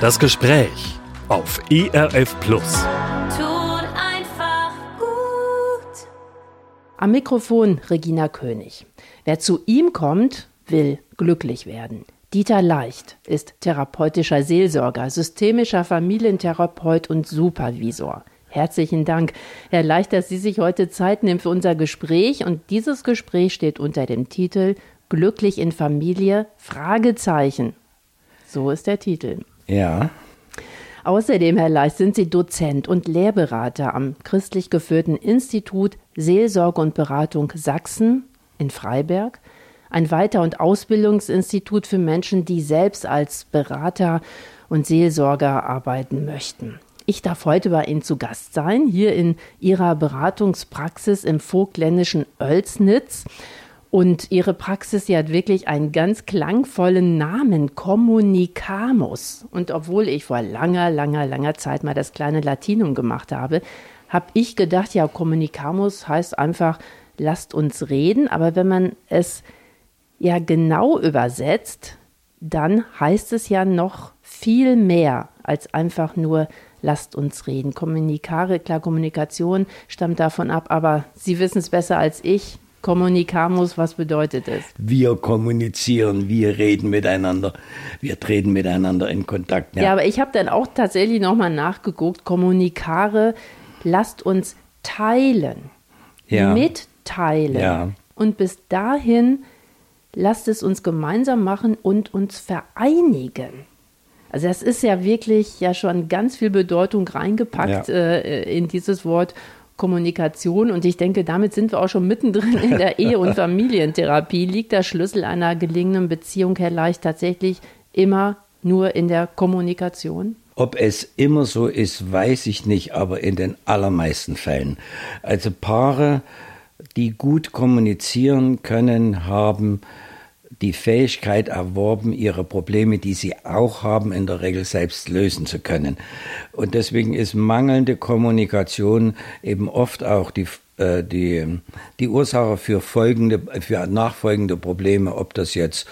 Das Gespräch auf ERF Plus. Tut einfach gut. Am Mikrofon Regina König. Wer zu ihm kommt, will glücklich werden. Dieter Leicht ist therapeutischer Seelsorger, systemischer Familientherapeut und Supervisor. Herzlichen Dank, Herr Leicht, dass Sie sich heute Zeit nehmen für unser Gespräch. Und dieses Gespräch steht unter dem Titel Glücklich in Familie? Fragezeichen. So ist der Titel. Ja. Außerdem, Herr Leicht, sind Sie Dozent und Lehrberater am christlich geführten Institut Seelsorge und Beratung Sachsen in Freiberg, ein Weiter- und Ausbildungsinstitut für Menschen, die selbst als Berater und Seelsorger arbeiten möchten. Ich darf heute bei Ihnen zu Gast sein, hier in Ihrer Beratungspraxis im vogtländischen Oelsnitz. Und Ihre Praxis, die hat wirklich einen ganz klangvollen Namen, Communicamus. Und obwohl ich vor langer, langer, langer Zeit mal das kleine Latinum gemacht habe, habe ich gedacht, ja, Communicamus heißt einfach, lasst uns reden. Aber wenn man es ja genau übersetzt, dann heißt es ja noch viel mehr als einfach nur lasst uns reden. Kommunikare, klar, Kommunikation stammt davon ab, aber Sie wissen es besser als ich. Kommunikamus, was bedeutet es? Wir kommunizieren, wir reden miteinander, wir treten miteinander in Kontakt. Ja, ja aber ich habe dann auch tatsächlich nochmal nachgeguckt. Kommunikare, lasst uns teilen, ja. mitteilen. Ja. Und bis dahin lasst es uns gemeinsam machen und uns vereinigen. Also das ist ja wirklich ja schon ganz viel Bedeutung reingepackt ja. äh, in dieses Wort Kommunikation. Und ich denke, damit sind wir auch schon mittendrin in der Ehe- und Familientherapie. Liegt der Schlüssel einer gelingenden Beziehung, Herr Leicht, tatsächlich immer nur in der Kommunikation? Ob es immer so ist, weiß ich nicht, aber in den allermeisten Fällen. Also Paare, die gut kommunizieren können, haben die Fähigkeit erworben, ihre Probleme, die sie auch haben, in der Regel selbst lösen zu können. Und deswegen ist mangelnde Kommunikation eben oft auch die äh, die, die Ursache für folgende, für nachfolgende Probleme, ob das jetzt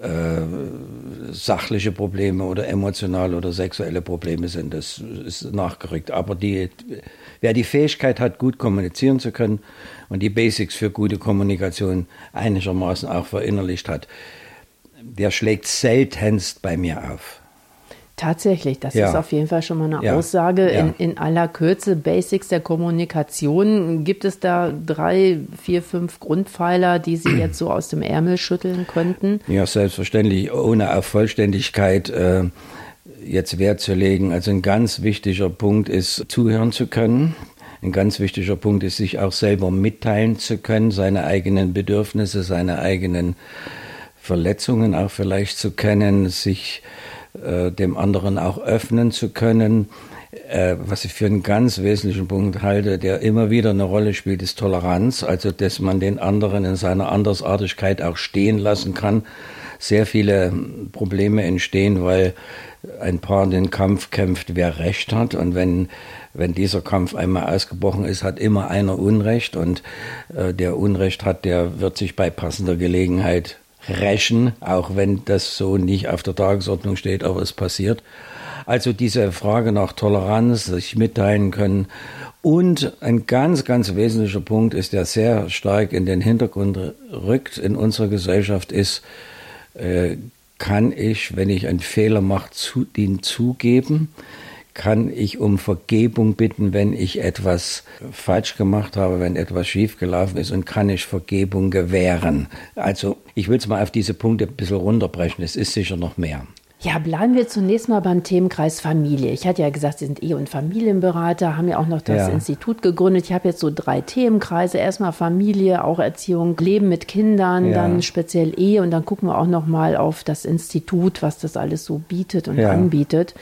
äh, sachliche Probleme oder emotionale oder sexuelle Probleme sind, das ist nachgerückt. Aber die, wer die Fähigkeit hat, gut kommunizieren zu können und die Basics für gute Kommunikation einigermaßen auch verinnerlicht hat, der schlägt seltenst bei mir auf. Tatsächlich, das ja. ist auf jeden Fall schon mal eine ja. Aussage. In, in, aller Kürze, Basics der Kommunikation. Gibt es da drei, vier, fünf Grundpfeiler, die Sie jetzt so aus dem Ärmel schütteln könnten? Ja, selbstverständlich, ohne auf Vollständigkeit äh, jetzt Wert zu legen. Also ein ganz wichtiger Punkt ist, zuhören zu können. Ein ganz wichtiger Punkt ist, sich auch selber mitteilen zu können, seine eigenen Bedürfnisse, seine eigenen Verletzungen auch vielleicht zu kennen, sich äh, dem anderen auch öffnen zu können. Äh, was ich für einen ganz wesentlichen Punkt halte, der immer wieder eine Rolle spielt, ist Toleranz, also dass man den anderen in seiner Andersartigkeit auch stehen lassen kann. Sehr viele Probleme entstehen, weil ein Paar den Kampf kämpft, wer Recht hat. Und wenn, wenn dieser Kampf einmal ausgebrochen ist, hat immer einer Unrecht. Und äh, der Unrecht hat, der wird sich bei passender Gelegenheit rächen, auch wenn das so nicht auf der Tagesordnung steht, aber es passiert. Also diese Frage nach Toleranz, sich mitteilen können. Und ein ganz, ganz wesentlicher Punkt ist, der sehr stark in den Hintergrund rückt in unserer Gesellschaft, ist, äh, kann ich, wenn ich einen Fehler mache, zu, den zugeben? Kann ich um Vergebung bitten, wenn ich etwas falsch gemacht habe, wenn etwas schiefgelaufen ist und kann ich Vergebung gewähren. Also ich will es mal auf diese Punkte ein bisschen runterbrechen. Es ist sicher noch mehr. Ja, bleiben wir zunächst mal beim Themenkreis Familie. Ich hatte ja gesagt, Sie sind Ehe- und Familienberater, haben ja auch noch das ja. Institut gegründet. Ich habe jetzt so drei Themenkreise. Erstmal Familie, auch Erziehung, Leben mit Kindern, ja. dann speziell Ehe und dann gucken wir auch noch mal auf das Institut, was das alles so bietet und ja. anbietet.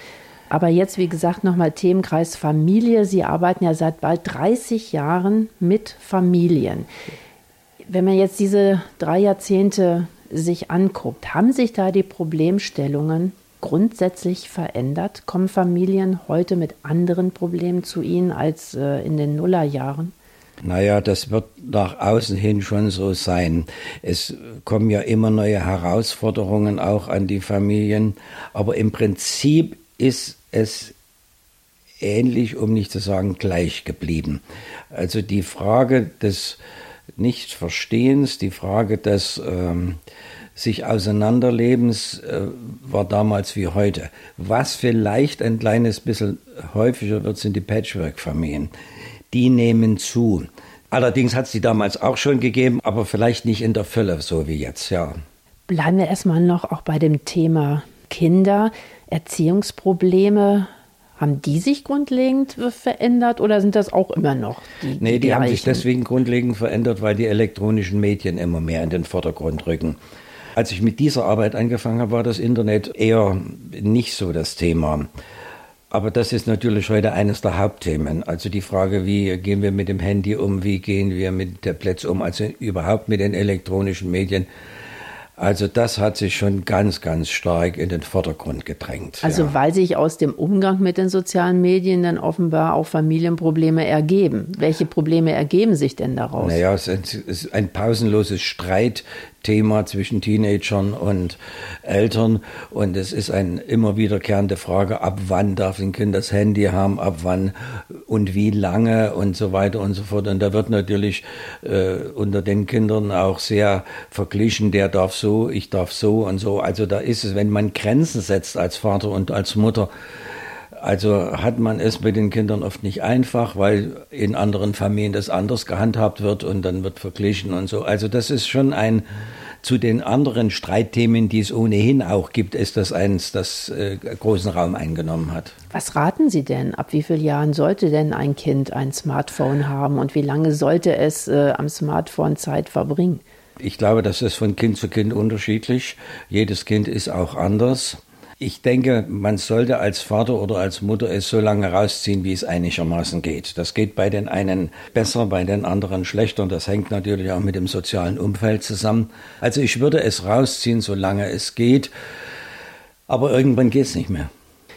Aber jetzt, wie gesagt, nochmal Themenkreis Familie. Sie arbeiten ja seit bald 30 Jahren mit Familien. Wenn man jetzt diese drei Jahrzehnte sich anguckt, haben sich da die Problemstellungen grundsätzlich verändert? Kommen Familien heute mit anderen Problemen zu Ihnen als äh, in den Nullerjahren? Naja, das wird nach außen hin schon so sein. Es kommen ja immer neue Herausforderungen auch an die Familien, aber im Prinzip ist es ähnlich, um nicht zu sagen gleich geblieben. Also die Frage des Nichtverstehens, die Frage des ähm, sich Auseinanderlebens äh, war damals wie heute. Was vielleicht ein kleines bisschen häufiger wird, sind die Patchwork-Familien. Die nehmen zu. Allerdings hat es die damals auch schon gegeben, aber vielleicht nicht in der Fülle, so wie jetzt, ja. Bleiben wir erstmal noch auch bei dem Thema Kinder, Erziehungsprobleme. Haben die sich grundlegend verändert oder sind das auch immer noch die Nee, die, die haben sich deswegen grundlegend verändert, weil die elektronischen Medien immer mehr in den Vordergrund rücken. Als ich mit dieser Arbeit angefangen habe, war das Internet eher nicht so das Thema. Aber das ist natürlich heute eines der Hauptthemen. Also die Frage, wie gehen wir mit dem Handy um, wie gehen wir mit Tablets um, also überhaupt mit den elektronischen Medien. Also das hat sich schon ganz, ganz stark in den Vordergrund gedrängt. Also ja. weil sich aus dem Umgang mit den sozialen Medien dann offenbar auch Familienprobleme ergeben. Welche Probleme ergeben sich denn daraus? Naja, es ist ein pausenloses Streit Thema zwischen Teenagern und Eltern. Und es ist eine immer wiederkehrende Frage, ab wann darf ein Kind das Handy haben, ab wann und wie lange und so weiter und so fort. Und da wird natürlich äh, unter den Kindern auch sehr verglichen, der darf so, ich darf so und so. Also da ist es, wenn man Grenzen setzt als Vater und als Mutter, also hat man es mit den Kindern oft nicht einfach, weil in anderen Familien das anders gehandhabt wird und dann wird verglichen und so. Also das ist schon ein, zu den anderen Streitthemen, die es ohnehin auch gibt, ist das eins, das äh, großen Raum eingenommen hat. Was raten Sie denn? Ab wie vielen Jahren sollte denn ein Kind ein Smartphone haben und wie lange sollte es äh, am Smartphone Zeit verbringen? Ich glaube, das ist von Kind zu Kind unterschiedlich. Jedes Kind ist auch anders. Ich denke, man sollte als Vater oder als Mutter es so lange rausziehen, wie es einigermaßen geht. Das geht bei den einen besser, bei den anderen schlechter. Und das hängt natürlich auch mit dem sozialen Umfeld zusammen. Also ich würde es rausziehen, solange es geht. Aber irgendwann geht es nicht mehr.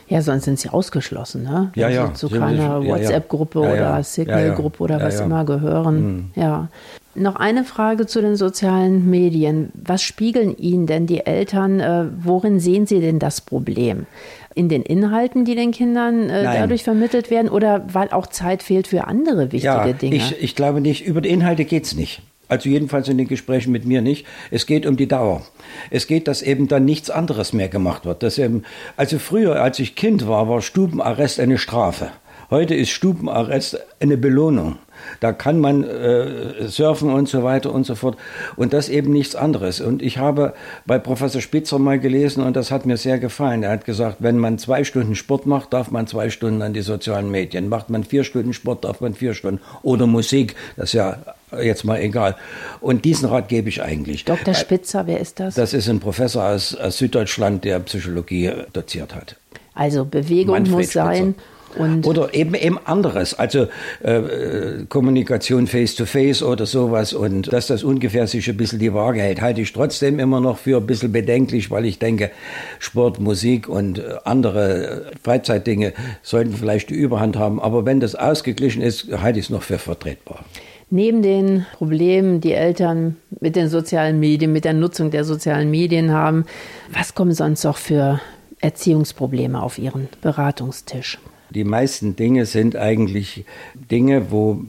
Ja, sonst sind sie ausgeschlossen, ne? Ja, ja. zu keiner WhatsApp-Gruppe ja, ja. oder Signal-Gruppe oder was immer gehören. Mhm. Ja. Noch eine Frage zu den sozialen Medien. Was spiegeln Ihnen denn die Eltern? Äh, worin sehen Sie denn das Problem? In den Inhalten, die den Kindern äh, dadurch vermittelt werden oder weil auch Zeit fehlt für andere wichtige ja, Dinge? Ich, ich glaube nicht, über die Inhalte geht es nicht. Also jedenfalls in den Gesprächen mit mir nicht. Es geht um die Dauer. Es geht, dass eben dann nichts anderes mehr gemacht wird. Dass eben, also früher, als ich Kind war, war Stubenarrest eine Strafe. Heute ist Stubenarrest eine Belohnung. Da kann man äh, surfen und so weiter und so fort. Und das eben nichts anderes. Und ich habe bei Professor Spitzer mal gelesen und das hat mir sehr gefallen. Er hat gesagt, wenn man zwei Stunden Sport macht, darf man zwei Stunden an die sozialen Medien. Macht man vier Stunden Sport, darf man vier Stunden. Oder Musik, das ist ja jetzt mal egal. Und diesen Rat gebe ich eigentlich. Dr. Spitzer, wer ist das? Das ist ein Professor aus, aus Süddeutschland, der Psychologie doziert hat. Also Bewegung Manfred muss sein. Spitzer. Und oder eben eben anderes, also äh, Kommunikation face-to-face -face oder sowas und dass das ungefähr sich ein bisschen die Waage hält, halte ich trotzdem immer noch für ein bisschen bedenklich, weil ich denke, Sport, Musik und äh, andere Freizeitdinge sollten vielleicht die Überhand haben, aber wenn das ausgeglichen ist, halte ich es noch für vertretbar. Neben den Problemen, die Eltern mit den sozialen Medien, mit der Nutzung der sozialen Medien haben, was kommen sonst noch für Erziehungsprobleme auf Ihren Beratungstisch? Die meisten Dinge sind eigentlich Dinge, wo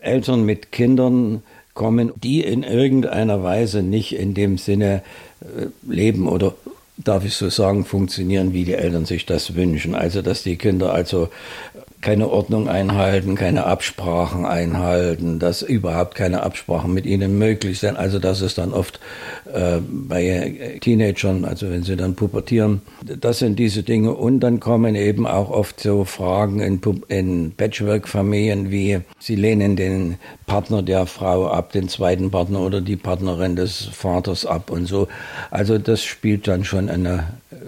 Eltern mit Kindern kommen, die in irgendeiner Weise nicht in dem Sinne äh, leben oder darf ich so sagen, funktionieren, wie die Eltern sich das wünschen. Also, dass die Kinder also keine Ordnung einhalten, keine Absprachen einhalten, dass überhaupt keine Absprachen mit ihnen möglich sind. Also das ist dann oft äh, bei Teenagern, also wenn sie dann pubertieren, das sind diese Dinge. Und dann kommen eben auch oft so Fragen in, in Patchwork-Familien wie, sie lehnen den Partner der Frau ab, den zweiten Partner oder die Partnerin des Vaters ab und so. Also das spielt dann schon eine,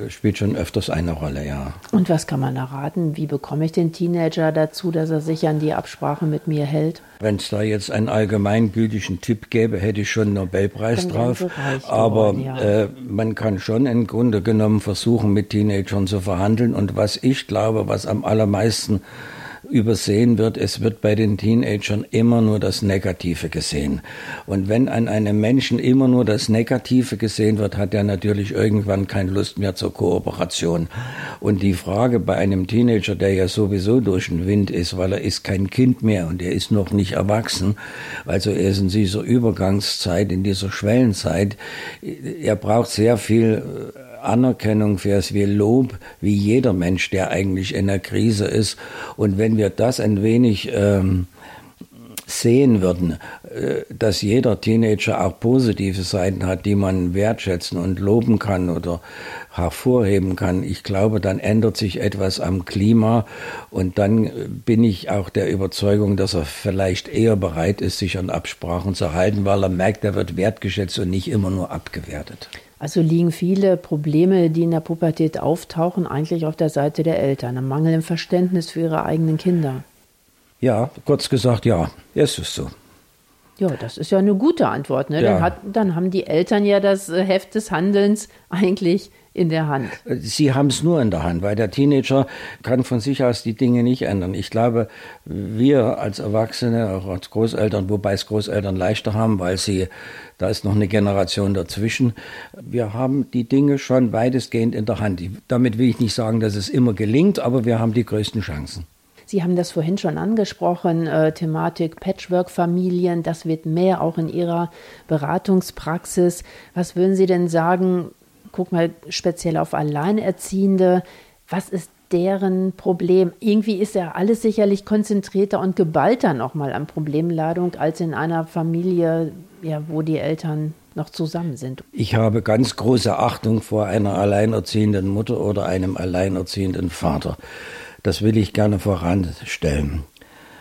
spielt schon öfters eine Rolle, ja. Und was kann man erraten? Wie bekomme ich den Teenager dazu, dass er sich an die Absprache mit mir hält? Wenn es da jetzt einen allgemeingültigen Tipp gäbe, hätte ich schon einen Nobelpreis Dann drauf. Aber geworden, ja. äh, man kann schon im Grunde genommen versuchen, mit Teenagern zu verhandeln. Und was ich glaube, was am allermeisten übersehen wird, es wird bei den Teenagern immer nur das Negative gesehen. Und wenn an einem Menschen immer nur das Negative gesehen wird, hat er natürlich irgendwann keine Lust mehr zur Kooperation. Und die Frage bei einem Teenager, der ja sowieso durch den Wind ist, weil er ist kein Kind mehr und er ist noch nicht erwachsen, also er ist in dieser Übergangszeit, in dieser Schwellenzeit, er braucht sehr viel Anerkennung für es wie Lob, wie jeder Mensch, der eigentlich in der Krise ist. Und wenn wir das ein wenig ähm, sehen würden, äh, dass jeder Teenager auch positive Seiten hat, die man wertschätzen und loben kann oder hervorheben kann. Ich glaube, dann ändert sich etwas am Klima und dann bin ich auch der Überzeugung, dass er vielleicht eher bereit ist, sich an Absprachen zu halten, weil er merkt, er wird wertgeschätzt und nicht immer nur abgewertet. Also liegen viele Probleme, die in der Pubertät auftauchen, eigentlich auf der Seite der Eltern, am Mangel im Verständnis für ihre eigenen Kinder. Ja, kurz gesagt, ja, ist es so. Ja, das ist ja eine gute Antwort. Ne? Ja. Dann, hat, dann haben die Eltern ja das äh, Heft des Handelns eigentlich in der Hand. Sie haben es nur in der Hand, weil der Teenager kann von sich aus die Dinge nicht ändern. Ich glaube, wir als Erwachsene, auch als Großeltern, wobei es Großeltern leichter haben, weil sie, da ist noch eine Generation dazwischen, wir haben die Dinge schon weitestgehend in der Hand. Damit will ich nicht sagen, dass es immer gelingt, aber wir haben die größten Chancen. Sie haben das vorhin schon angesprochen, äh, Thematik Patchwork-Familien, das wird mehr auch in Ihrer Beratungspraxis. Was würden Sie denn sagen, guck mal speziell auf Alleinerziehende, was ist deren Problem? Irgendwie ist ja alles sicherlich konzentrierter und geballter nochmal an Problemladung als in einer Familie, ja, wo die Eltern noch zusammen sind. Ich habe ganz große Achtung vor einer alleinerziehenden Mutter oder einem alleinerziehenden Vater. Das will ich gerne voranstellen.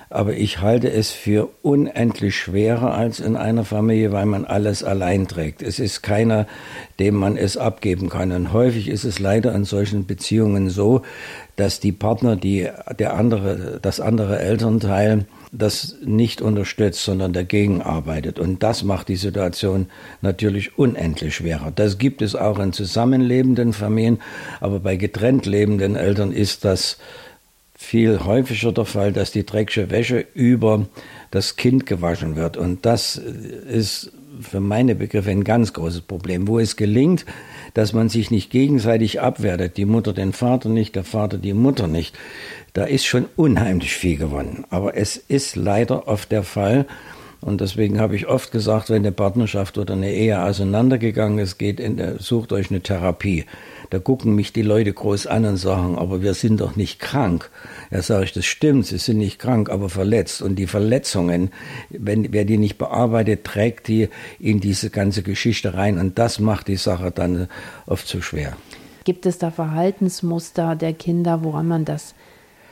Aber ich halte es für unendlich schwerer als in einer Familie, weil man alles allein trägt. Es ist keiner, dem man es abgeben kann. Und häufig ist es leider in solchen Beziehungen so, dass die Partner, die, der andere, das andere Elternteil, das nicht unterstützt, sondern dagegen arbeitet. Und das macht die Situation natürlich unendlich schwerer. Das gibt es auch in zusammenlebenden Familien, aber bei getrennt lebenden Eltern ist das viel häufiger der Fall, dass die dreckige Wäsche über das Kind gewaschen wird. Und das ist für meine Begriffe ein ganz großes Problem, wo es gelingt, dass man sich nicht gegenseitig abwertet, die Mutter den Vater nicht, der Vater die Mutter nicht. Da ist schon unheimlich viel gewonnen. Aber es ist leider oft der Fall, und deswegen habe ich oft gesagt, wenn eine Partnerschaft oder eine Ehe auseinandergegangen ist, geht in der, sucht euch eine Therapie. Da gucken mich die Leute groß an und sagen, aber wir sind doch nicht krank. Ja, sage ich, das stimmt, sie sind nicht krank, aber verletzt. Und die Verletzungen, wenn, wer die nicht bearbeitet, trägt die in diese ganze Geschichte rein. Und das macht die Sache dann oft zu schwer. Gibt es da Verhaltensmuster der Kinder, woran man das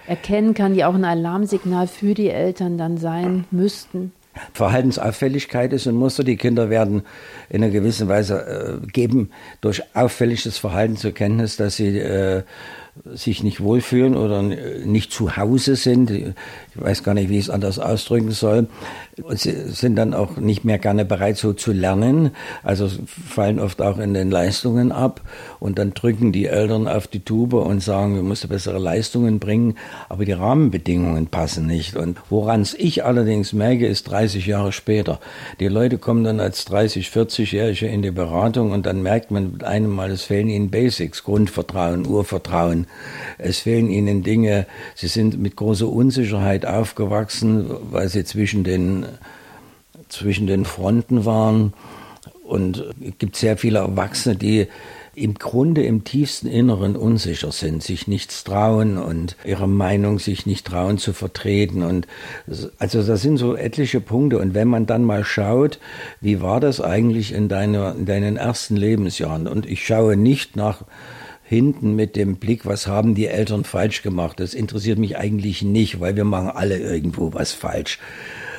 erkennen kann, die auch ein Alarmsignal für die Eltern dann sein müssten? Verhaltensauffälligkeit ist ein Muster. Die Kinder werden in einer gewissen Weise äh, geben durch auffälliges Verhalten zur Kenntnis, dass sie äh, sich nicht wohlfühlen oder nicht zu Hause sind. Ich weiß gar nicht, wie ich es anders ausdrücken soll. Und sie sind dann auch nicht mehr gerne bereit, so zu lernen. Also fallen oft auch in den Leistungen ab. Und dann drücken die Eltern auf die Tube und sagen, wir müssen bessere Leistungen bringen. Aber die Rahmenbedingungen passen nicht. Und woran ich allerdings merke, ist 30 Jahre später. Die Leute kommen dann als 30, 40-Jährige in die Beratung und dann merkt man mit einem Mal, es fehlen ihnen Basics, Grundvertrauen, Urvertrauen. Es fehlen ihnen Dinge. Sie sind mit großer Unsicherheit aufgewachsen, weil sie zwischen den, zwischen den Fronten waren. Und es gibt sehr viele Erwachsene, die im Grunde im tiefsten Inneren unsicher sind, sich nichts trauen und ihre Meinung sich nicht trauen zu vertreten. Und also das sind so etliche Punkte. Und wenn man dann mal schaut, wie war das eigentlich in, deiner, in deinen ersten Lebensjahren? Und ich schaue nicht nach hinten mit dem Blick, was haben die Eltern falsch gemacht. Das interessiert mich eigentlich nicht, weil wir machen alle irgendwo was falsch.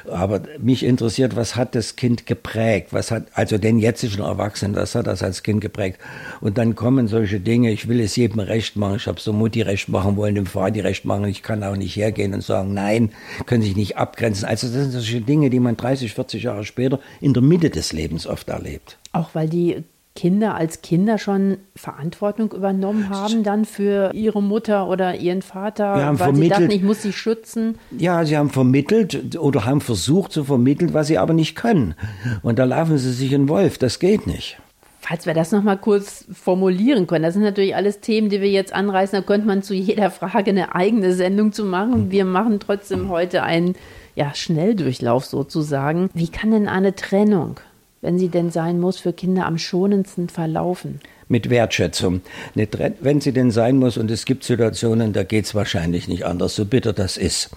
Aber mich interessiert, was hat das Kind geprägt? Was hat, also den jetzigen Erwachsenen, was hat das als Kind geprägt? Und dann kommen solche Dinge, ich will es jedem recht machen, ich habe so Mutti recht machen wollen, dem Vati recht machen, ich kann auch nicht hergehen und sagen, nein, können sich nicht abgrenzen. Also das sind solche Dinge, die man 30, 40 Jahre später in der Mitte des Lebens oft erlebt. Auch weil die Kinder als Kinder schon Verantwortung übernommen haben dann für ihre Mutter oder ihren Vater, Wir haben weil sie dachten, ich muss sie schützen. Ja, sie haben vermittelt oder haben versucht zu vermitteln, was sie aber nicht können. Und da laufen sie sich in Wolf. Das geht nicht. Falls wir das noch mal kurz formulieren können, das sind natürlich alles Themen, die wir jetzt anreißen. Da könnte man zu jeder Frage eine eigene Sendung zu machen. Wir machen trotzdem heute einen ja, Schnelldurchlauf sozusagen. Wie kann denn eine Trennung, wenn sie denn sein muss, für Kinder am schonendsten verlaufen? Mit Wertschätzung. Wenn sie denn sein muss, und es gibt Situationen, da geht es wahrscheinlich nicht anders, so bitter das ist.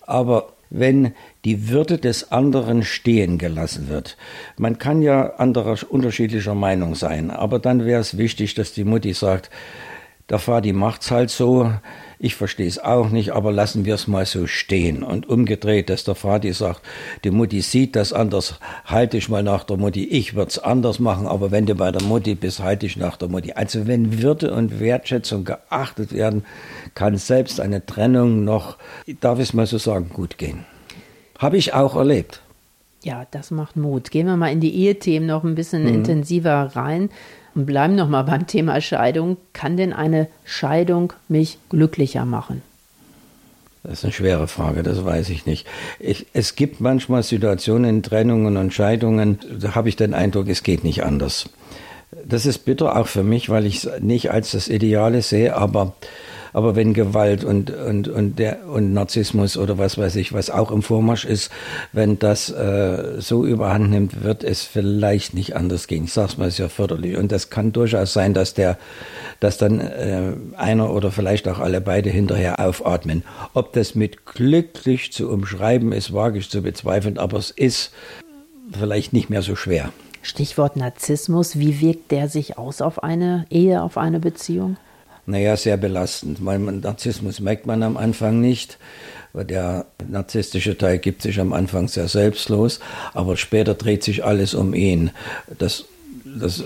Aber wenn die Würde des anderen stehen gelassen wird, man kann ja anderer, unterschiedlicher Meinung sein, aber dann wäre es wichtig, dass die Mutti sagt, der Vati macht's halt so, ich verstehe es auch nicht, aber lassen wir es mal so stehen. Und umgedreht, dass der Vati sagt, die Mutti sieht das anders, halte ich mal nach der Mutti, ich würde es anders machen, aber wenn du bei der Mutti bist, halte ich nach der Mutti. Also wenn Würde und Wertschätzung geachtet werden, kann selbst eine Trennung noch, darf ich es mal so sagen, gut gehen. Habe ich auch erlebt. Ja, das macht Mut. Gehen wir mal in die Ehethemen noch ein bisschen intensiver rein und bleiben noch mal beim Thema Scheidung. Kann denn eine Scheidung mich glücklicher machen? Das ist eine schwere Frage, das weiß ich nicht. Ich, es gibt manchmal Situationen Trennungen und Scheidungen, da habe ich den Eindruck, es geht nicht anders. Das ist bitter auch für mich, weil ich es nicht als das Ideale sehe, aber, aber wenn Gewalt und, und, und, der, und Narzissmus oder was weiß ich, was auch im Vormarsch ist, wenn das äh, so überhand nimmt, wird es vielleicht nicht anders gehen. Ich sage es mal sehr förderlich. Und das kann durchaus sein, dass der, dass dann äh, einer oder vielleicht auch alle beide hinterher aufatmen. Ob das mit glücklich zu umschreiben ist, wage ich zu bezweifeln, aber es ist vielleicht nicht mehr so schwer. Stichwort Narzissmus. Wie wirkt der sich aus auf eine Ehe, auf eine Beziehung? Naja, sehr belastend. Weil man, Narzissmus merkt man am Anfang nicht. weil Der narzisstische Teil gibt sich am Anfang sehr selbstlos, aber später dreht sich alles um ihn. Das, das,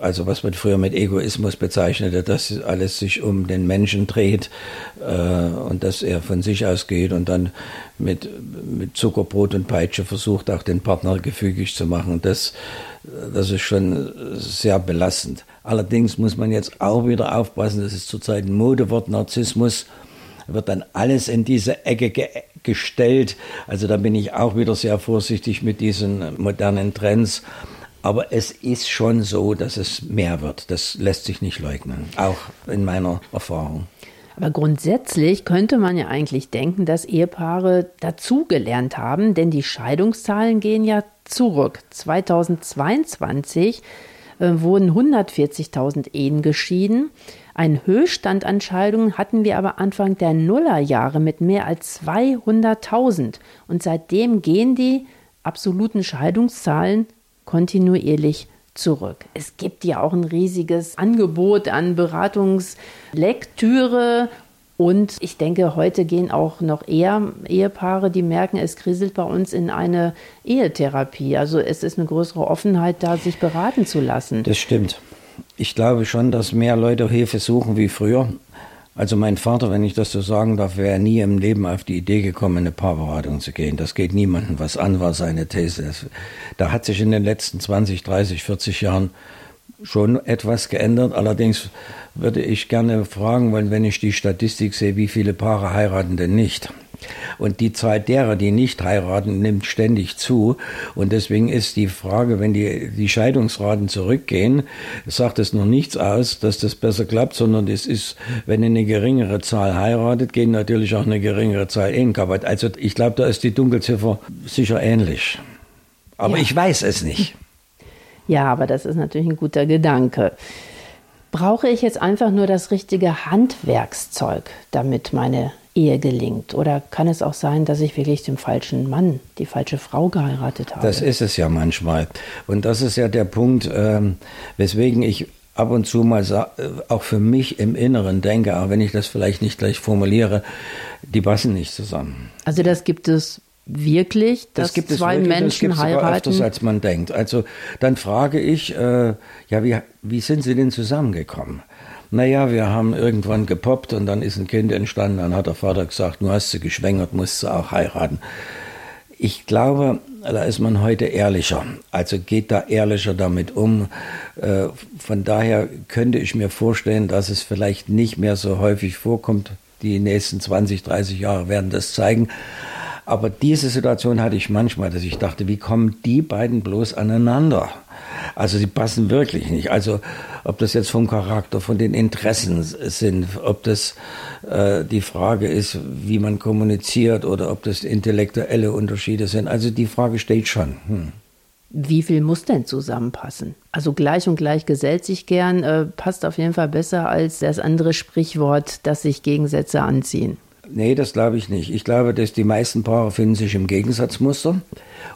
also was man früher mit Egoismus bezeichnete, dass alles sich um den Menschen dreht äh, und dass er von sich ausgeht und dann mit, mit Zuckerbrot und Peitsche versucht, auch den Partner gefügig zu machen. Das, das ist schon sehr belastend. Allerdings muss man jetzt auch wieder aufpassen, das ist zurzeit ein Modewort, Narzissmus wird dann alles in diese Ecke ge gestellt. Also da bin ich auch wieder sehr vorsichtig mit diesen modernen Trends. Aber es ist schon so, dass es mehr wird. Das lässt sich nicht leugnen, auch in meiner Erfahrung. Aber grundsätzlich könnte man ja eigentlich denken, dass Ehepaare dazugelernt haben, denn die Scheidungszahlen gehen ja zurück. 2022 äh, wurden 140.000 Ehen geschieden. Einen Höchststand an Scheidungen hatten wir aber Anfang der Nullerjahre mit mehr als 200.000. Und seitdem gehen die absoluten Scheidungszahlen kontinuierlich zurück. Es gibt ja auch ein riesiges Angebot an Beratungslektüre. Und ich denke, heute gehen auch noch eher Ehepaare, die merken, es kriselt bei uns in eine Ehetherapie. Also es ist eine größere Offenheit da, sich beraten zu lassen. Das stimmt. Ich glaube schon, dass mehr Leute Hilfe suchen wie früher. Also mein Vater, wenn ich das so sagen darf, wäre nie im Leben auf die Idee gekommen, in eine Paarberatung zu gehen. Das geht niemandem was an, war seine These. Da hat sich in den letzten 20, 30, 40 Jahren schon etwas geändert. Allerdings würde ich gerne fragen, weil wenn ich die Statistik sehe, wie viele Paare heiraten denn nicht? Und die Zahl derer, die nicht heiraten, nimmt ständig zu. Und deswegen ist die Frage, wenn die, die Scheidungsraten zurückgehen, sagt es noch nichts aus, dass das besser klappt, sondern es ist, wenn eine geringere Zahl heiratet, gehen natürlich auch eine geringere Zahl Ehen kaputt. Also ich glaube, da ist die Dunkelziffer sicher ähnlich. Aber Ja. ich weiß es nicht. Ja, aber das ist natürlich ein guter Gedanke. Brauche ich jetzt einfach nur das richtige Handwerkszeug, damit meine Ehe gelingt? Oder kann es auch sein, dass ich wirklich den falschen Mann, die falsche Frau geheiratet habe? Das ist es ja manchmal. Und das ist ja der Punkt, ähm, weswegen ich ab und zu mal äh, auch für mich im Inneren denke, auch wenn ich das vielleicht nicht gleich formuliere, die passen nicht zusammen. also das gibt es wirklich, dass Das gibt es zwei wirklich, das Menschen sogar heiraten. öfters, als man denkt. Also dann frage ich, äh, ja, wie, wie sind Sie denn zusammengekommen? Naja, wir haben irgendwann gepoppt und dann ist ein Kind entstanden. Dann hat der Vater gesagt, du hast sie geschwängert, musst sie auch heiraten. Ich glaube, da ist man heute ehrlicher. Also geht da ehrlicher damit um. Äh, von daher könnte ich mir vorstellen, dass es vielleicht nicht mehr so häufig vorkommt. Die nächsten 20, 30 Jahre werden das zeigen. Aber diese Situation hatte ich manchmal, dass ich dachte, wie kommen die beiden bloß aneinander? Also sie passen wirklich nicht. Also ob das jetzt vom Charakter, von den Interessen sind, ob das äh, die Frage ist, wie man kommuniziert oder ob das intellektuelle Unterschiede sind. Also die Frage steht schon. Hm. Wie viel muss denn zusammenpassen? Also gleich und gleich gesellt sich gern, äh, passt auf jeden Fall besser als das andere Sprichwort, dass sich Gegensätze anziehen. Nee, das glaube ich nicht. Ich glaube, dass die meisten Paare finden sich im Gegensatzmuster.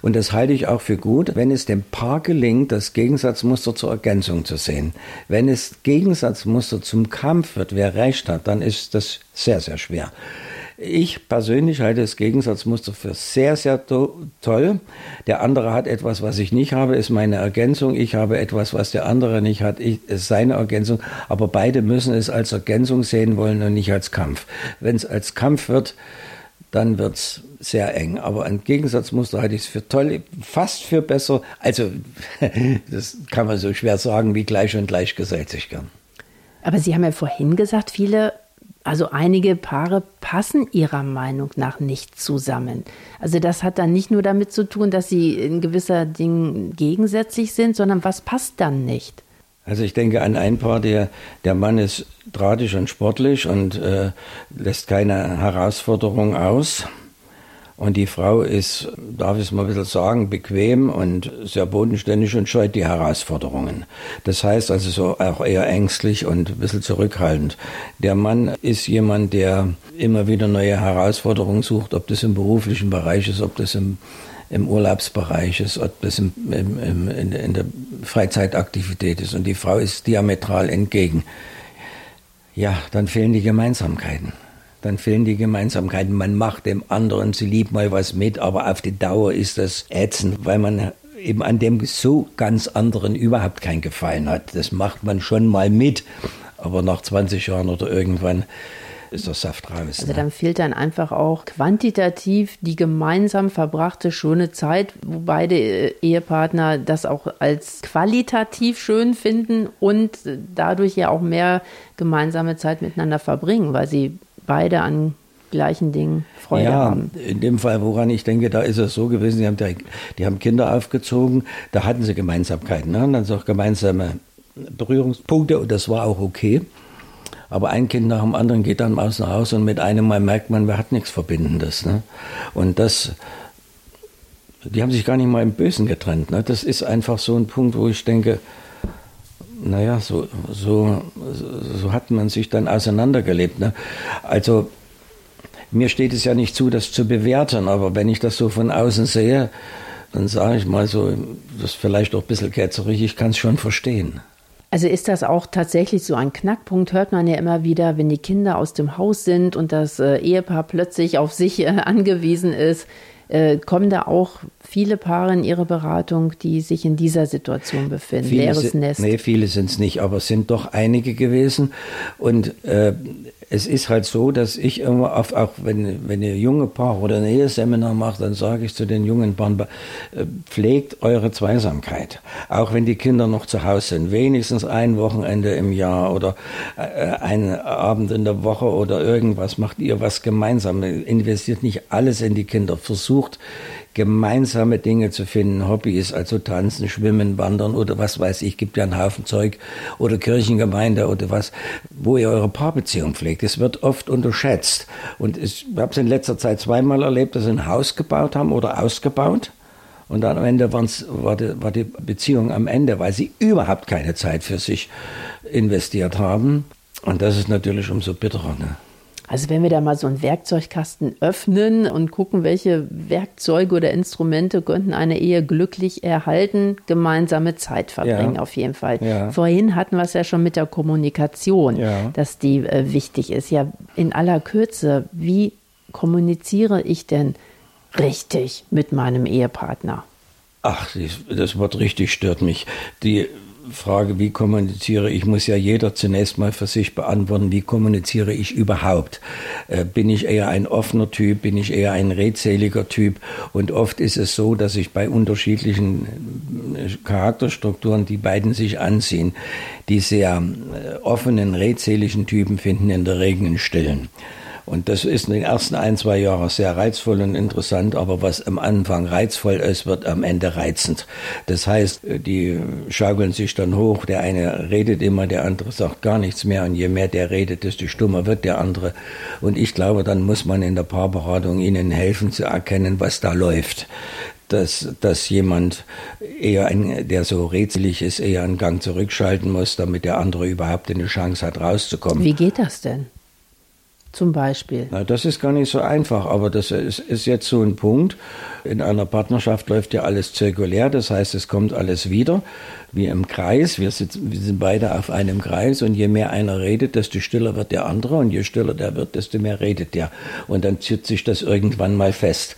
Und das halte ich auch für gut, wenn es dem Paar gelingt, das Gegensatzmuster zur Ergänzung zu sehen. Wenn es Gegensatzmuster zum Kampf wird, wer recht hat, dann ist das sehr, sehr schwer. Ich persönlich halte das Gegensatzmuster für sehr, sehr to toll. Der andere hat etwas, was ich nicht habe, ist meine Ergänzung. Ich habe etwas, was der andere nicht hat, ich, ist seine Ergänzung. Aber beide müssen es als Ergänzung sehen wollen und nicht als Kampf. Wenn es als Kampf wird, dann wird es sehr eng. Aber ein Gegensatzmuster halte ich es für toll, fast für besser. Also, das kann man so schwer sagen, wie gleich und gleich gesellt sich gern. Aber Sie haben ja vorhin gesagt, viele also einige Paare passen ihrer Meinung nach nicht zusammen. Also das hat dann nicht nur damit zu tun, dass sie in gewisser Dingen gegensätzlich sind, sondern was passt dann nicht? Also ich denke an ein Paar, der, der Mann ist drahtig und sportlich und äh, lässt keine Herausforderung aus. Und die Frau ist, darf ich es mal ein bisschen sagen, bequem und sehr bodenständig und scheut die Herausforderungen. Das heißt also so auch eher ängstlich und ein bisschen zurückhaltend. Der Mann ist jemand, der immer wieder neue Herausforderungen sucht, ob das im beruflichen Bereich ist, ob das im, im Urlaubsbereich ist, ob das im, im, im, in, in der Freizeitaktivität ist. Und die Frau ist diametral entgegen. Ja, dann fehlen die Gemeinsamkeiten dann fehlen die Gemeinsamkeiten. Man macht dem anderen zu lieb mal was mit, aber auf die Dauer ist das ätzend, weil man eben an dem so ganz anderen überhaupt keinen Gefallen hat. Das macht man schon mal mit, aber nach 20 Jahren oder irgendwann ist das Saft raus. Also ne? dann fehlt dann einfach auch quantitativ die gemeinsam verbrachte schöne Zeit, wo beide äh, Ehepartner das auch als qualitativ schön finden und dadurch ja auch mehr gemeinsame Zeit miteinander verbringen, weil sie beide an gleichen Dingen Freude ja, haben. In dem Fall, woran ich denke, da ist es so gewesen, die haben, die haben Kinder aufgezogen, da hatten sie Gemeinsamkeiten, ne? dann auch gemeinsame Berührungspunkte und das war auch okay. Aber ein Kind nach dem anderen geht dann aus nach Hause und mit einem Mal merkt man, man hat nichts Verbindendes. Ne? Und das, die haben sich gar nicht mal im Bösen getrennt. Ne? Das ist einfach so ein Punkt, wo ich denke, naja, so, so, so hat man sich dann auseinandergelebt. Ne? Also mir steht es ja nicht zu, das zu bewerten, aber wenn ich das so von außen sehe, dann sage ich mal so, das ist vielleicht auch ein bisschen ketzerig, ich kann es schon verstehen. Also ist das auch tatsächlich so ein Knackpunkt, hört man ja immer wieder, wenn die Kinder aus dem Haus sind und das äh, Ehepaar plötzlich auf sich äh, angewiesen ist, äh, kommen da auch viele Paare in Ihre Beratung, die sich in dieser Situation befinden? Viele Leeres Nest? Nee, viele sind es nicht, aber es sind doch einige gewesen. Und äh, es ist halt so, dass ich immer, auf, auch wenn, wenn ihr junge Paar oder ein Eheseminar macht, dann sage ich zu den jungen Paaren, äh, pflegt eure Zweisamkeit. Auch wenn die Kinder noch zu Hause sind. Wenigstens ein Wochenende im Jahr oder äh, einen Abend in der Woche oder irgendwas. Macht ihr was gemeinsam. Investiert nicht alles in die Kinder. Versucht, gemeinsame Dinge zu finden, Hobbys, also tanzen, schwimmen, wandern oder was weiß ich, gibt ja einen Haufen Zeug oder Kirchengemeinde oder was, wo ihr eure Paarbeziehung pflegt. Es wird oft unterschätzt. Und ich habe es in letzter Zeit zweimal erlebt, dass sie ein Haus gebaut haben oder ausgebaut. Und dann am Ende war die, war die Beziehung am Ende, weil sie überhaupt keine Zeit für sich investiert haben. Und das ist natürlich umso bitterer. Ne? Also wenn wir da mal so einen Werkzeugkasten öffnen und gucken, welche Werkzeuge oder Instrumente könnten eine Ehe glücklich erhalten, gemeinsame Zeit verbringen ja. auf jeden Fall. Ja. Vorhin hatten wir es ja schon mit der Kommunikation, ja. dass die äh, wichtig ist. Ja, in aller Kürze, wie kommuniziere ich denn richtig mit meinem Ehepartner? Ach, das Wort richtig stört mich. Die Frage, wie kommuniziere ich, muss ja jeder zunächst mal für sich beantworten, wie kommuniziere ich überhaupt? Äh, bin ich eher ein offener Typ, bin ich eher ein redseliger Typ? Und oft ist es so, dass ich bei unterschiedlichen äh, Charakterstrukturen die beiden sich anziehen. Die sehr äh, offenen, redseligen Typen finden in der Regel einen Stillen. Und das ist in den ersten ein, zwei Jahren sehr reizvoll und interessant, aber was am Anfang reizvoll ist, wird am Ende reizend. Das heißt, die schaukeln sich dann hoch, der eine redet immer, der andere sagt gar nichts mehr und je mehr der redet, desto stummer wird der andere. Und ich glaube, dann muss man in der Paarberatung ihnen helfen zu erkennen, was da läuft dass, dass jemand eher, ein, der so rätselig ist, eher einen Gang zurückschalten muss, damit der andere überhaupt eine Chance hat, rauszukommen. Wie geht das denn? Zum Beispiel? Na, das ist gar nicht so einfach, aber das ist, ist, jetzt so ein Punkt. In einer Partnerschaft läuft ja alles zirkulär, das heißt, es kommt alles wieder, wie im Kreis. Wir, sitzen, wir sind beide auf einem Kreis und je mehr einer redet, desto stiller wird der andere und je stiller der wird, desto mehr redet der. Und dann zieht sich das irgendwann mal fest.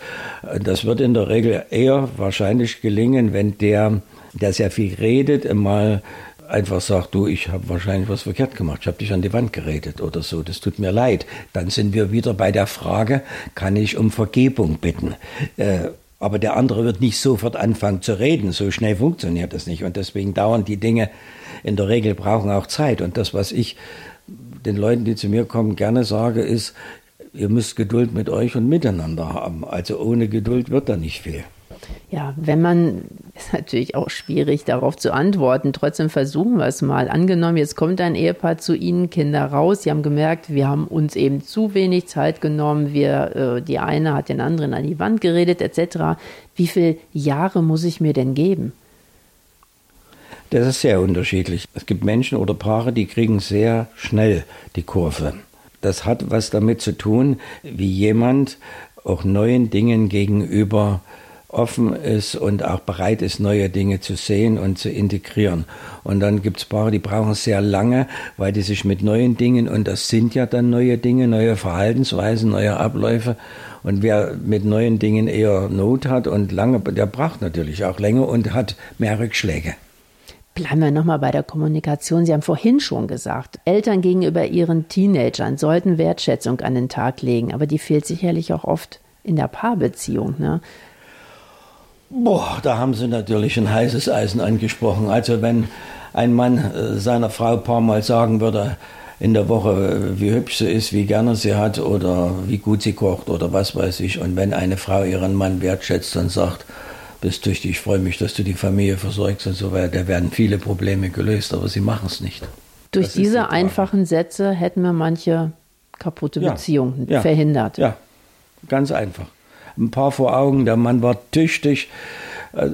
Das wird in der Regel eher wahrscheinlich gelingen, wenn der, der sehr viel redet, mal einfach sagt, du, ich habe wahrscheinlich was verkehrt gemacht, ich habe dich an die Wand geredet oder so, das tut mir leid. Dann sind wir wieder bei der Frage, kann ich um Vergebung bitten? Äh, aber der andere wird nicht sofort anfangen zu reden, so schnell funktioniert das nicht. Und deswegen dauern die Dinge in der Regel brauchen auch Zeit. Und das, was ich den Leuten, die zu mir kommen, gerne sage, ist, ihr müsst Geduld mit euch und miteinander haben. Also ohne Geduld wird da nicht viel. Ja, wenn man, ist natürlich auch schwierig darauf zu antworten, trotzdem versuchen wir es mal. Angenommen, jetzt kommt ein Ehepaar zu Ihnen, Kinder raus, Sie haben gemerkt, wir haben uns eben zu wenig Zeit genommen, wir, äh, die eine hat den anderen an die Wand geredet, etc. Wie viele Jahre muss ich mir denn geben? Das ist sehr unterschiedlich. Es gibt Menschen oder Paare, die kriegen sehr schnell die Kurve. Das hat was damit zu tun, wie jemand auch neuen Dingen gegenüber offen ist und auch bereit ist, neue Dinge zu sehen und zu integrieren. Und dann gibt es Paare, die brauchen sehr lange, weil die sich mit neuen Dingen, und das sind ja dann neue Dinge, neue Verhaltensweisen, neue Abläufe. Und wer mit neuen Dingen eher Not hat und lange, der braucht natürlich auch länger und hat mehr Rückschläge. Bleiben wir nochmal bei der Kommunikation. Sie haben vorhin schon gesagt, Eltern gegenüber ihren Teenagern sollten Wertschätzung an den Tag legen, aber die fehlt sicherlich auch oft in der Paarbeziehung. Ne? Boah, da haben Sie natürlich ein heißes Eisen angesprochen. Also wenn ein Mann äh, seiner Frau ein paar Mal sagen würde in der Woche, wie hübsch sie ist, wie gerne sie hat oder wie gut sie kocht oder was weiß ich. Und wenn eine Frau ihren Mann wertschätzt und sagt, bist tüchtig, ich freue mich, dass du die Familie versorgst und so weiter, da werden viele Probleme gelöst, aber sie machen es nicht. Durch das diese die einfachen Sätze hätten wir manche kaputte ja. Beziehungen ja. verhindert. Ja, ganz einfach ein paar vor Augen. Der Mann war tüchtig, äh,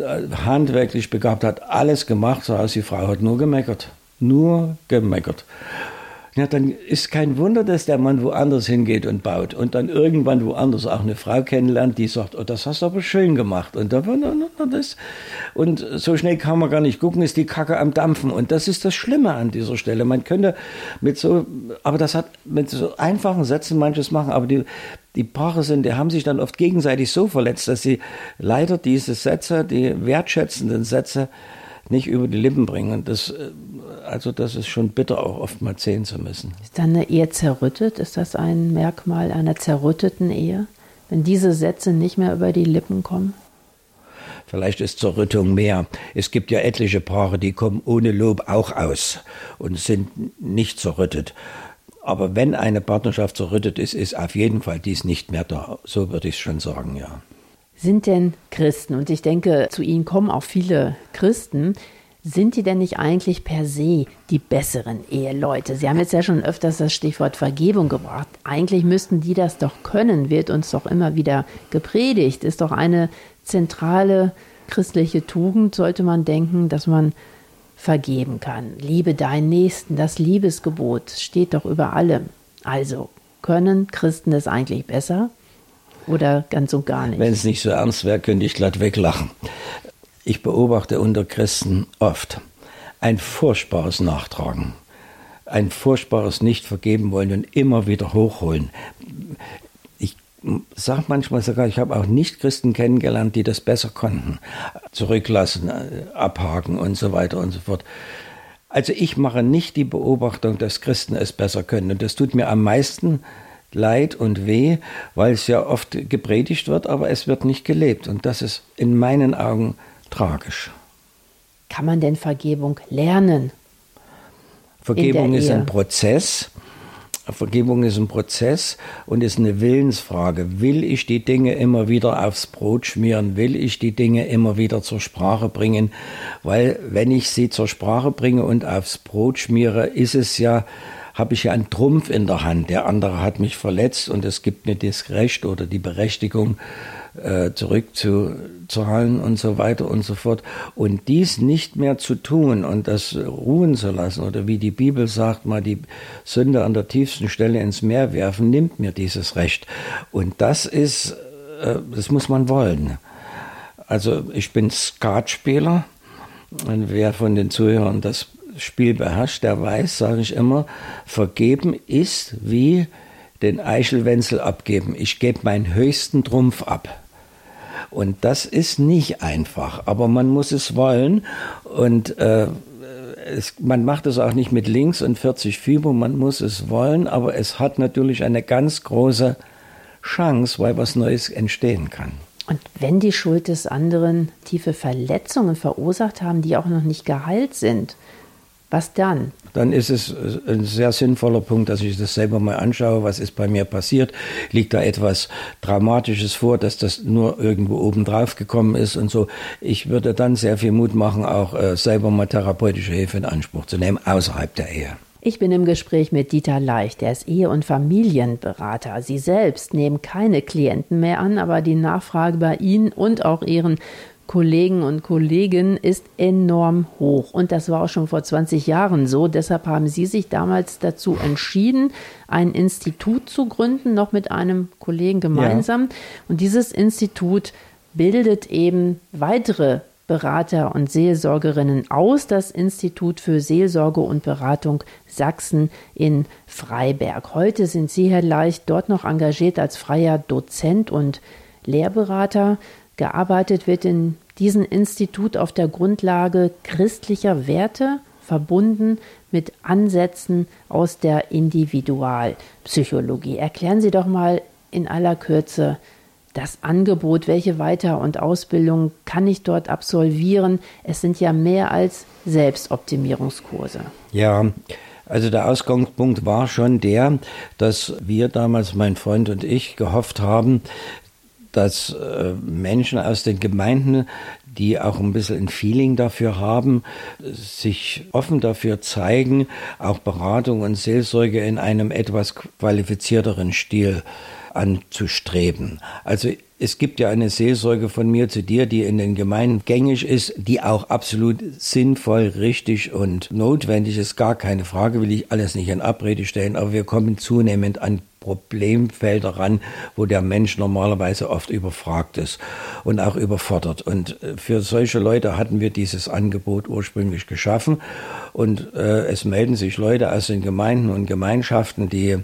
handwerklich begabt, hat alles gemacht, so als die Frau hat nur gemeckert. Nur gemeckert. Ja, dann ist kein Wunder, dass der Mann woanders hingeht und baut und dann irgendwann woanders auch eine Frau kennenlernt, die sagt, oh, das hast du aber schön gemacht. Und, da, das, und so schnell kann man gar nicht gucken, ist die Kacke am Dampfen. Und das ist das Schlimme an dieser Stelle. Man könnte mit so, aber das hat mit so einfachen Sätzen manches machen, aber die, die Paare sind, die haben sich dann oft gegenseitig so verletzt, dass sie leider diese Sätze, die wertschätzenden Sätze, nicht über die Lippen bringen. Und das, äh, also das ist schon bitter, auch oft mal sehen zu müssen. Ist dann eine Ehe zerrüttet? Ist das ein Merkmal einer zerrütteten Ehe? Wenn diese Sätze nicht mehr über die Lippen kommen? Vielleicht ist Zerrüttung mehr. Es gibt ja etliche Paare, die kommen ohne Lob auch aus und sind nicht zerrüttet. Aber wenn eine Partnerschaft zerrüttet ist, ist auf jeden Fall dies nicht mehr da. So würde ich es schon sagen, ja sind denn Christen, und ich denke, zu Ihnen kommen auch viele Christen, sind die denn nicht eigentlich per se die besseren Eheleute? Sie haben jetzt ja schon öfters das Stichwort Vergebung gebracht. Eigentlich müssten die das doch können, wird uns doch immer wieder gepredigt. Ist doch eine zentrale christliche Tugend, sollte man denken, dass man vergeben kann. Liebe deinen Nächsten, das Liebesgebot steht doch über allem. Also, können Christen das eigentlich besser? Oder ganz und gar nicht? Wenn es nicht so ernst wäre, könnte ich glatt weglachen. Ich beobachte unter Christen oft ein furchtbares Nachtragen, ein furchtbares Nicht-Vergeben wollen und immer wieder hochholen. Ich sage manchmal sogar, ich habe auch Nicht-Christen kennengelernt, die das besser konnten. Zurücklassen, abhaken und so weiter und so fort. Also ich mache nicht die Beobachtung, dass Christen es besser können. Und das tut mir am meisten leid und weh, weil es ja oft gepredigt wird, aber es wird nicht gelebt. Und das ist in meinen Augen tragisch. Kann man denn Vergebung lernen? Vergebung ist Ehe? ein Prozess. Vergebung ist ein Prozess und ist eine Willensfrage. Will ich die Dinge immer wieder aufs Brot schmieren? Will ich die Dinge immer wieder zur Sprache bringen? Weil wenn ich sie zur Sprache bringe und aufs Brot schmiere, ist es ja, habe ich ja einen Trumpf in der Hand. Der andere hat mich verletzt und es gibt mir das Recht oder die Berechtigung, äh, zurückzuzahlen und so weiter und so fort. Und dies nicht mehr zu tun und das ruhen zu lassen oder wie die Bibel sagt, mal die Sünde an der tiefsten Stelle ins Meer werfen, nimmt mir dieses Recht. Und das ist, äh, das muss man wollen. Also ich bin Skatspieler und wer von den Zuhörern das Spiel beherrscht, der weiß, sage ich immer, vergeben ist wie den Eichelwenzel abgeben. Ich gebe meinen höchsten Trumpf ab. Und das ist nicht einfach, aber man muss es wollen. Und äh, es, man macht es auch nicht mit links und 40 Fieber, man muss es wollen, aber es hat natürlich eine ganz große Chance, weil was Neues entstehen kann. Und wenn die Schuld des anderen tiefe Verletzungen verursacht haben, die auch noch nicht geheilt sind, was dann? Dann ist es ein sehr sinnvoller Punkt, dass ich das selber mal anschaue, was ist bei mir passiert. Liegt da etwas Dramatisches vor, dass das nur irgendwo oben drauf gekommen ist und so. Ich würde dann sehr viel Mut machen, auch äh, selber mal therapeutische Hilfe in Anspruch zu nehmen, außerhalb der Ehe. Ich bin im Gespräch mit Dieter Leicht, der ist Ehe- und Familienberater. Sie selbst nehmen keine Klienten mehr an, aber die Nachfrage bei Ihnen und auch Ihren Kollegen und Kolleginnen ist enorm hoch. Und das war auch schon vor 20 Jahren so. Deshalb haben Sie sich damals dazu entschieden, ein Institut zu gründen, noch mit einem Kollegen gemeinsam. Ja. Und dieses Institut bildet eben weitere Berater und Seelsorgerinnen aus, das Institut für Seelsorge und Beratung Sachsen in Freiberg. Heute sind Sie, Herr Leicht, dort noch engagiert als freier Dozent und Lehrberater. Gearbeitet wird in diesem Institut auf der Grundlage christlicher Werte, verbunden mit Ansätzen aus der Individualpsychologie. Erklären Sie doch mal in aller Kürze das Angebot, welche Weiter- und Ausbildung kann ich dort absolvieren? Es sind ja mehr als Selbstoptimierungskurse. Ja, also der Ausgangspunkt war schon der, dass wir damals, mein Freund und ich, gehofft haben, dass äh, Menschen aus den Gemeinden, die auch ein bisschen ein Feeling dafür haben, sich offen dafür zeigen, auch Beratung und Seelsorge in einem etwas qualifizierteren Stil anzustreben. Also es gibt ja eine Seelsorge von mir zu dir, die in den Gemeinden gängig ist, die auch absolut sinnvoll, richtig und notwendig ist. Gar keine Frage, will ich alles nicht in Abrede stellen, aber wir kommen zunehmend an Problemfelder ran, wo der Mensch normalerweise oft überfragt ist und auch überfordert. Und äh, für solche Leute hatten wir dieses Angebot ursprünglich geschaffen. Und äh, es melden sich Leute aus den Gemeinden und Gemeinschaften, die äh,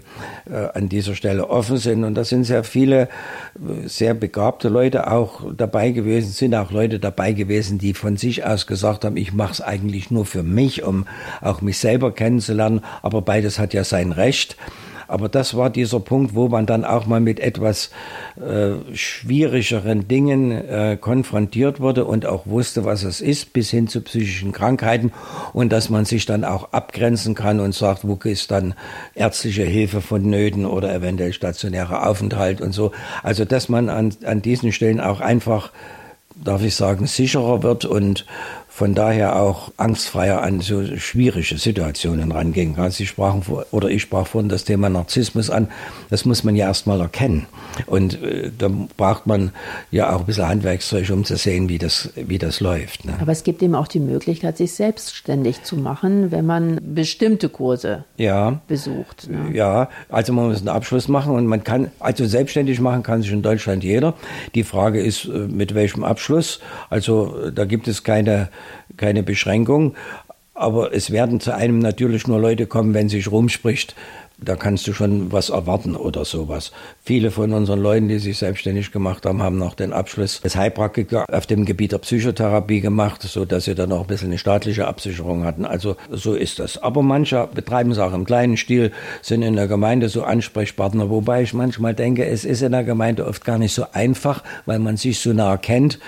an dieser Stelle offen sind. Und da sind sehr viele äh, sehr begabte Leute auch dabei gewesen, sind auch Leute dabei gewesen, die von sich aus gesagt haben, ich mache es eigentlich nur für mich, um auch mich selber kennenzulernen. Aber beides hat ja sein Recht. Aber das war dieser Punkt, wo man dann auch mal mit etwas äh, schwierigeren Dingen äh, konfrontiert wurde und auch wusste, was es ist, bis hin zu psychischen Krankheiten und dass man sich dann auch abgrenzen kann und sagt, wo ist dann ärztliche Hilfe vonnöten oder eventuell stationärer Aufenthalt und so. Also dass man an, an diesen Stellen auch einfach darf ich sagen, sicherer wird und von daher auch angstfreier an so schwierige Situationen rangehen kann. Sie sprachen vor, oder ich sprach vorhin das Thema Narzissmus an. Das muss man ja erstmal erkennen. Und äh, da braucht man ja auch ein bisschen Handwerkszeug, um zu sehen, wie das, wie das läuft. Ne? Aber es gibt eben auch die Möglichkeit, sich selbstständig zu machen, wenn man bestimmte Kurse ja. besucht. Ne? Ja, also man muss einen Abschluss machen und man kann, also selbstständig machen kann sich in Deutschland jeder. Die Frage ist, äh, mit welchem Abschluss. Also äh, da gibt es keine keine Beschränkung. Aber es werden zu einem natürlich nur Leute kommen, wenn sich rumspricht, da kannst du schon was erwarten oder sowas. Viele von unseren Leuten, die sich selbstständig gemacht haben, haben noch den Abschluss des Heilpraktiker auf dem Gebiet der Psychotherapie gemacht, so dass sie dann noch ein bisschen eine staatliche Absicherung hatten. Also so ist das. Aber manche betreiben es auch im kleinen Stil, sind in der Gemeinde so Ansprechpartner, wobei ich manchmal denke, es ist in der Gemeinde oft gar nicht so einfach, weil man sich so nah kennt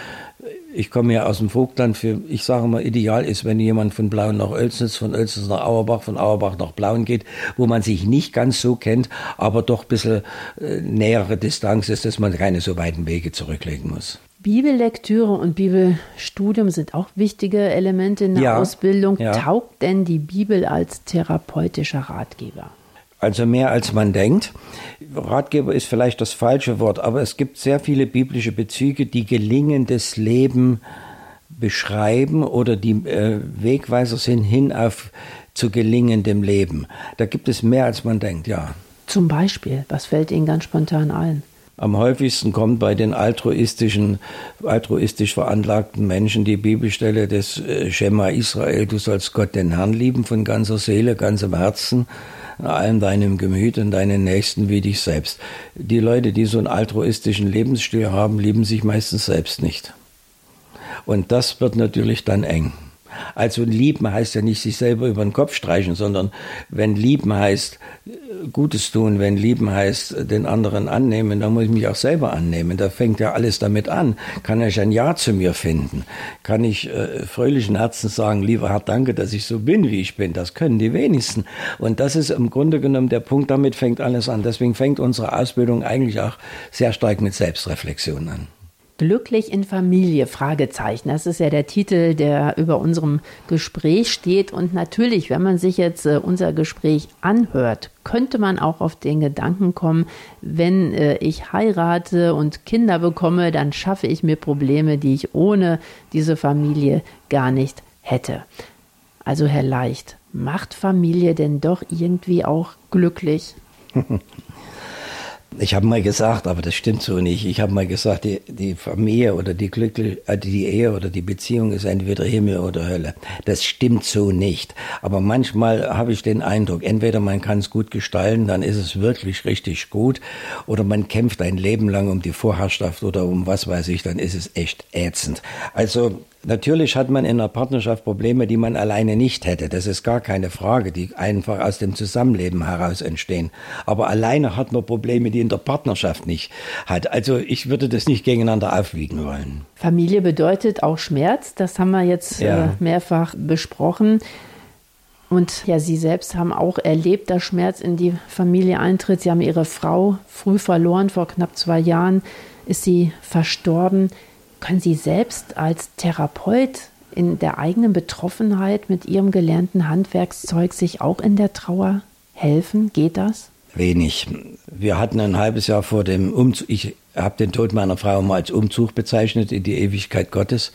ich komme ja aus dem Vogtland. Für, ich sage mal, ideal ist, wenn jemand von Blauen nach Oelsnitz, von Oelsnitz nach Auerbach, von Auerbach nach Blauen geht, wo man sich nicht ganz so kennt, aber doch ein bisschen äh, nähere Distanz ist, dass man keine so weiten Wege zurücklegen muss. Bibellektüre und Bibelstudium sind auch wichtige Elemente in der Ja, Ausbildung. ja. Taugt denn die Bibel als therapeutischer Ratgeber? Also mehr als man denkt. Ratgeber ist vielleicht das falsche Wort, aber es gibt sehr viele biblische Bezüge, die gelingendes Leben beschreiben oder die äh, Wegweiser sind hin auf zu gelingendem Leben. Da gibt es mehr als man denkt, ja. Zum Beispiel, was fällt Ihnen ganz spontan ein? Am häufigsten kommt bei den altruistischen, altruistisch veranlagten Menschen die Bibelstelle des äh, Schema Israel, du sollst Gott den Herrn lieben von ganzer Seele, ganzem Herzen, allem deinem Gemüt und deinen Nächsten wie dich selbst. Die Leute, die so einen altruistischen Lebensstil haben, lieben sich meistens selbst nicht. Und das wird natürlich dann eng. Also lieben heißt ja nicht sich selber über den Kopf streichen, sondern wenn lieben heißt äh, Gutes tun, wenn lieben heißt äh, den anderen annehmen, dann muss ich mich auch selber annehmen. Da fängt ja alles damit an. Kann ich ein Ja zu mir finden? Kann ich äh, fröhlichen Herzens sagen, lieber Herr, danke, dass ich so bin, wie ich bin? Das können die wenigsten. Und das ist im Grunde genommen der Punkt, damit fängt alles an. Deswegen fängt unsere Ausbildung eigentlich auch sehr stark mit Selbstreflexion an. Glücklich in Familie? Fragezeichen. Das ist ja der Titel, der über unserem Gespräch steht. Und natürlich, wenn man sich jetzt äh, unser Gespräch anhört, könnte man auch auf den Gedanken kommen, wenn äh, ich heirate und Kinder bekomme, dann schaffe ich mir Probleme, die ich ohne diese Familie gar nicht hätte. Also Herr Leicht, macht Familie denn doch irgendwie auch glücklich? Ich habe mal gesagt, aber das stimmt so nicht. Ich habe mal gesagt, die, die Familie oder die Glückliche, äh, die Ehe oder die Beziehung ist entweder Himmel oder Hölle. Das stimmt so nicht. Aber manchmal habe ich den Eindruck, entweder man kann es gut gestalten, dann ist es wirklich richtig gut, oder man kämpft ein Leben lang um die Vorherrschaft oder um was weiß ich, dann ist es echt ätzend. Also Natürlich hat man in einer Partnerschaft Probleme, die man alleine nicht hätte. Das ist gar keine Frage, die einfach aus dem Zusammenleben heraus entstehen. Aber alleine hat man Probleme, die in der Partnerschaft nicht hat. Also ich würde das nicht gegeneinander aufwiegen wollen. Familie bedeutet auch Schmerz, das haben wir jetzt Ja. äh, mehrfach besprochen. Und ja, Sie selbst haben auch erlebt, dass Schmerz in die Familie eintritt. Sie haben Ihre Frau früh verloren, vor knapp zwei Jahren ist sie verstorben. Können Sie selbst als Therapeut in der eigenen Betroffenheit mit Ihrem gelernten Handwerkszeug sich auch in der Trauer helfen? Geht das? Wenig. Wir hatten ein halbes Jahr vor dem Umzug, ich habe den Tod meiner Frau mal als Umzug bezeichnet in die Ewigkeit Gottes.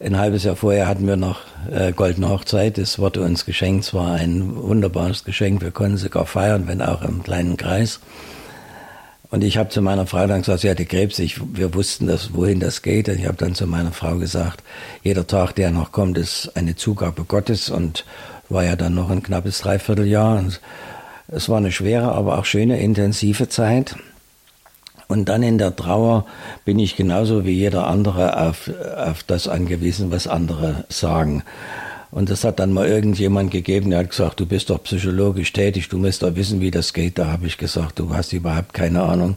Ein halbes Jahr vorher hatten wir noch äh, Goldene Hochzeit. Das wurde uns geschenkt. Es war ein wunderbares Geschenk. Wir konnten sogar feiern, wenn auch im kleinen Kreis. Und ich habe zu meiner Frau dann gesagt, sie hatte Krebs. Ich, wir wussten, dass, wohin das geht. Und ich habe dann zu meiner Frau gesagt, jeder Tag, der noch kommt, ist eine Zugabe Gottes. Und war ja dann noch ein knappes Dreivierteljahr. Und es war eine schwere, aber auch schöne, intensive Zeit. Und dann in der Trauer bin ich genauso wie jeder andere auf, auf das angewiesen, was andere sagen. Und das hat dann mal irgendjemand gegeben, der hat gesagt, du bist doch psychologisch tätig, du musst doch wissen, wie das geht. Da habe ich gesagt, du hast überhaupt keine Ahnung.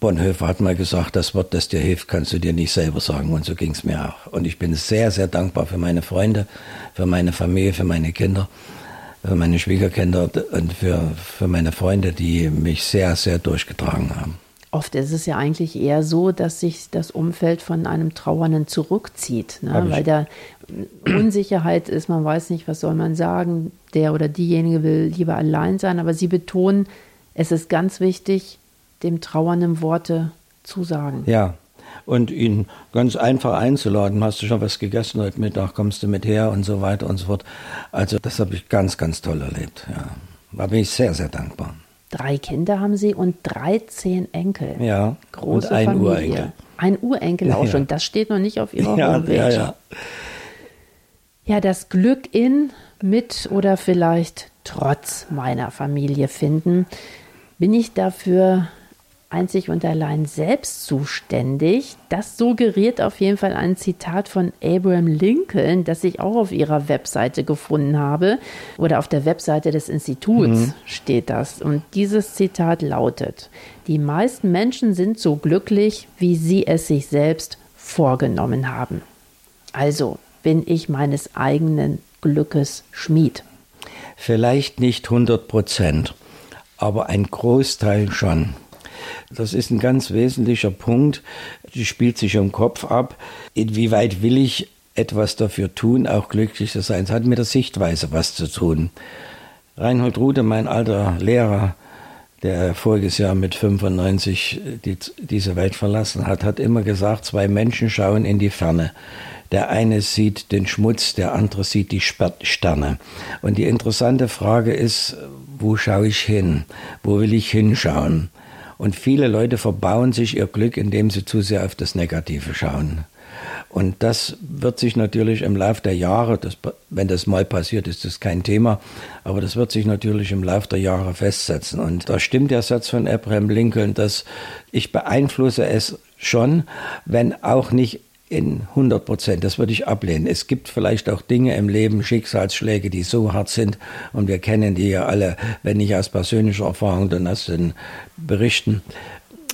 Bonhoeffer hat mal gesagt, das Wort, das dir hilft, kannst du dir nicht selber sagen. Und so ging es mir auch. Und ich bin sehr, sehr dankbar für meine Freunde, für meine Familie, für meine Kinder, für meine Schwiegerkinder und für, für meine Freunde, die mich sehr, sehr durchgetragen haben. Oft ist es ja eigentlich eher so, dass sich das Umfeld von einem Trauernden zurückzieht, ne? weil da Unsicherheit ist, man weiß nicht, was soll man sagen, der oder diejenige will lieber allein sein, aber Sie betonen, es ist ganz wichtig, dem Trauernden Worte zu sagen. Ja, und ihn ganz einfach einzuladen. Hast du schon was gegessen heute Mittag? Kommst du mit her und so weiter und so fort. Also das habe ich ganz, ganz toll erlebt. Ja, da bin ich sehr, sehr dankbar. Drei Kinder haben Sie und 13 Enkel. Ja, Große und ein Familie. Urenkel. Ein Urenkel auch Ja. schon. Das steht noch nicht auf Ihrer Ja, Homepage. ja, ja. Ja, das Glück in mit oder vielleicht trotz meiner Familie finden? Bin ich dafür einzig und allein selbst zuständig. Das suggeriert auf jeden Fall ein Zitat von Abraham Lincoln, das ich auch auf ihrer Webseite gefunden habe. Oder auf der Webseite des Instituts mhm. steht das. Und dieses Zitat lautet, die meisten Menschen sind so glücklich, wie sie es sich selbst vorgenommen haben. Also bin ich meines eigenen Glückes Schmied. Vielleicht nicht 100 Prozent, aber ein Großteil schon. Das ist ein ganz wesentlicher Punkt. Die spielt sich im Kopf ab. Inwieweit will ich etwas dafür tun, auch glücklich zu sein? Es hat mit der Sichtweise was zu tun. Reinhold Rude, mein alter Lehrer, der voriges Jahr mit 95 die, diese Welt verlassen hat, hat immer gesagt, zwei Menschen schauen in die Ferne. Der eine sieht den Schmutz, der andere sieht die Sterne. Und die interessante Frage ist, wo schaue ich hin? Wo will ich hinschauen? Und viele Leute verbauen sich ihr Glück, indem sie zu sehr auf das Negative schauen. Und das wird sich natürlich im Laufe der Jahre, das, wenn das mal passiert, ist das kein Thema, aber das wird sich natürlich im Laufe der Jahre festsetzen. Und da stimmt der Satz von Abraham Lincoln, dass ich beeinflusse es schon, wenn auch nicht in 100 Prozent. Das würde ich ablehnen. Es gibt vielleicht auch Dinge im Leben, Schicksalsschläge, die so hart sind und wir kennen die ja alle, wenn nicht aus persönlicher Erfahrung, dann aus den Berichten,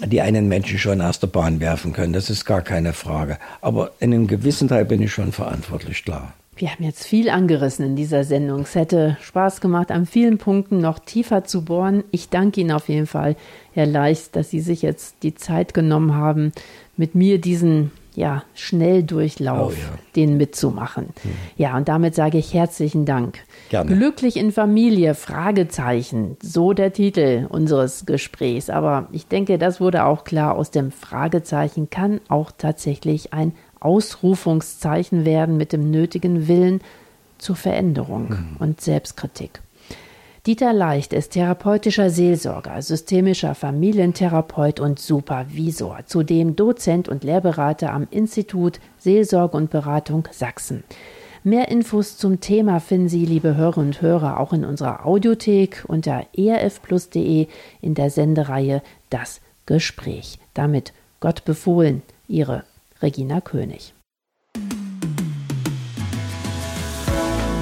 die einen Menschen schon aus der Bahn werfen können. Das ist gar keine Frage. Aber in einem gewissen Teil bin ich schon verantwortlich, klar. Wir haben jetzt viel angerissen in dieser Sendung. Es hätte Spaß gemacht, an vielen Punkten noch tiefer zu bohren. Ich danke Ihnen auf jeden Fall, Herr Leicht, dass Sie sich jetzt die Zeit genommen haben, mit mir diesen ja, Schnelldurchlauf, oh, ja. den mitzumachen. Hm. Ja, und damit sage ich herzlichen Dank. Gerne. Glücklich in Familie, Fragezeichen, so der Titel unseres Gesprächs. Aber ich denke, das wurde auch klar, aus dem Fragezeichen kann auch tatsächlich ein Ausrufungszeichen werden mit dem nötigen Willen zur Veränderung hm. und Selbstkritik. Dieter Leicht ist therapeutischer Seelsorger, systemischer Familientherapeut und Supervisor, zudem Dozent und Lehrberater am Institut Seelsorge und Beratung Sachsen. Mehr Infos zum Thema finden Sie, liebe Hörer und Hörer, auch in unserer Audiothek unter erfplus.de in der Sendereihe Das Gespräch. Damit Gott befohlen, Ihre Regina König.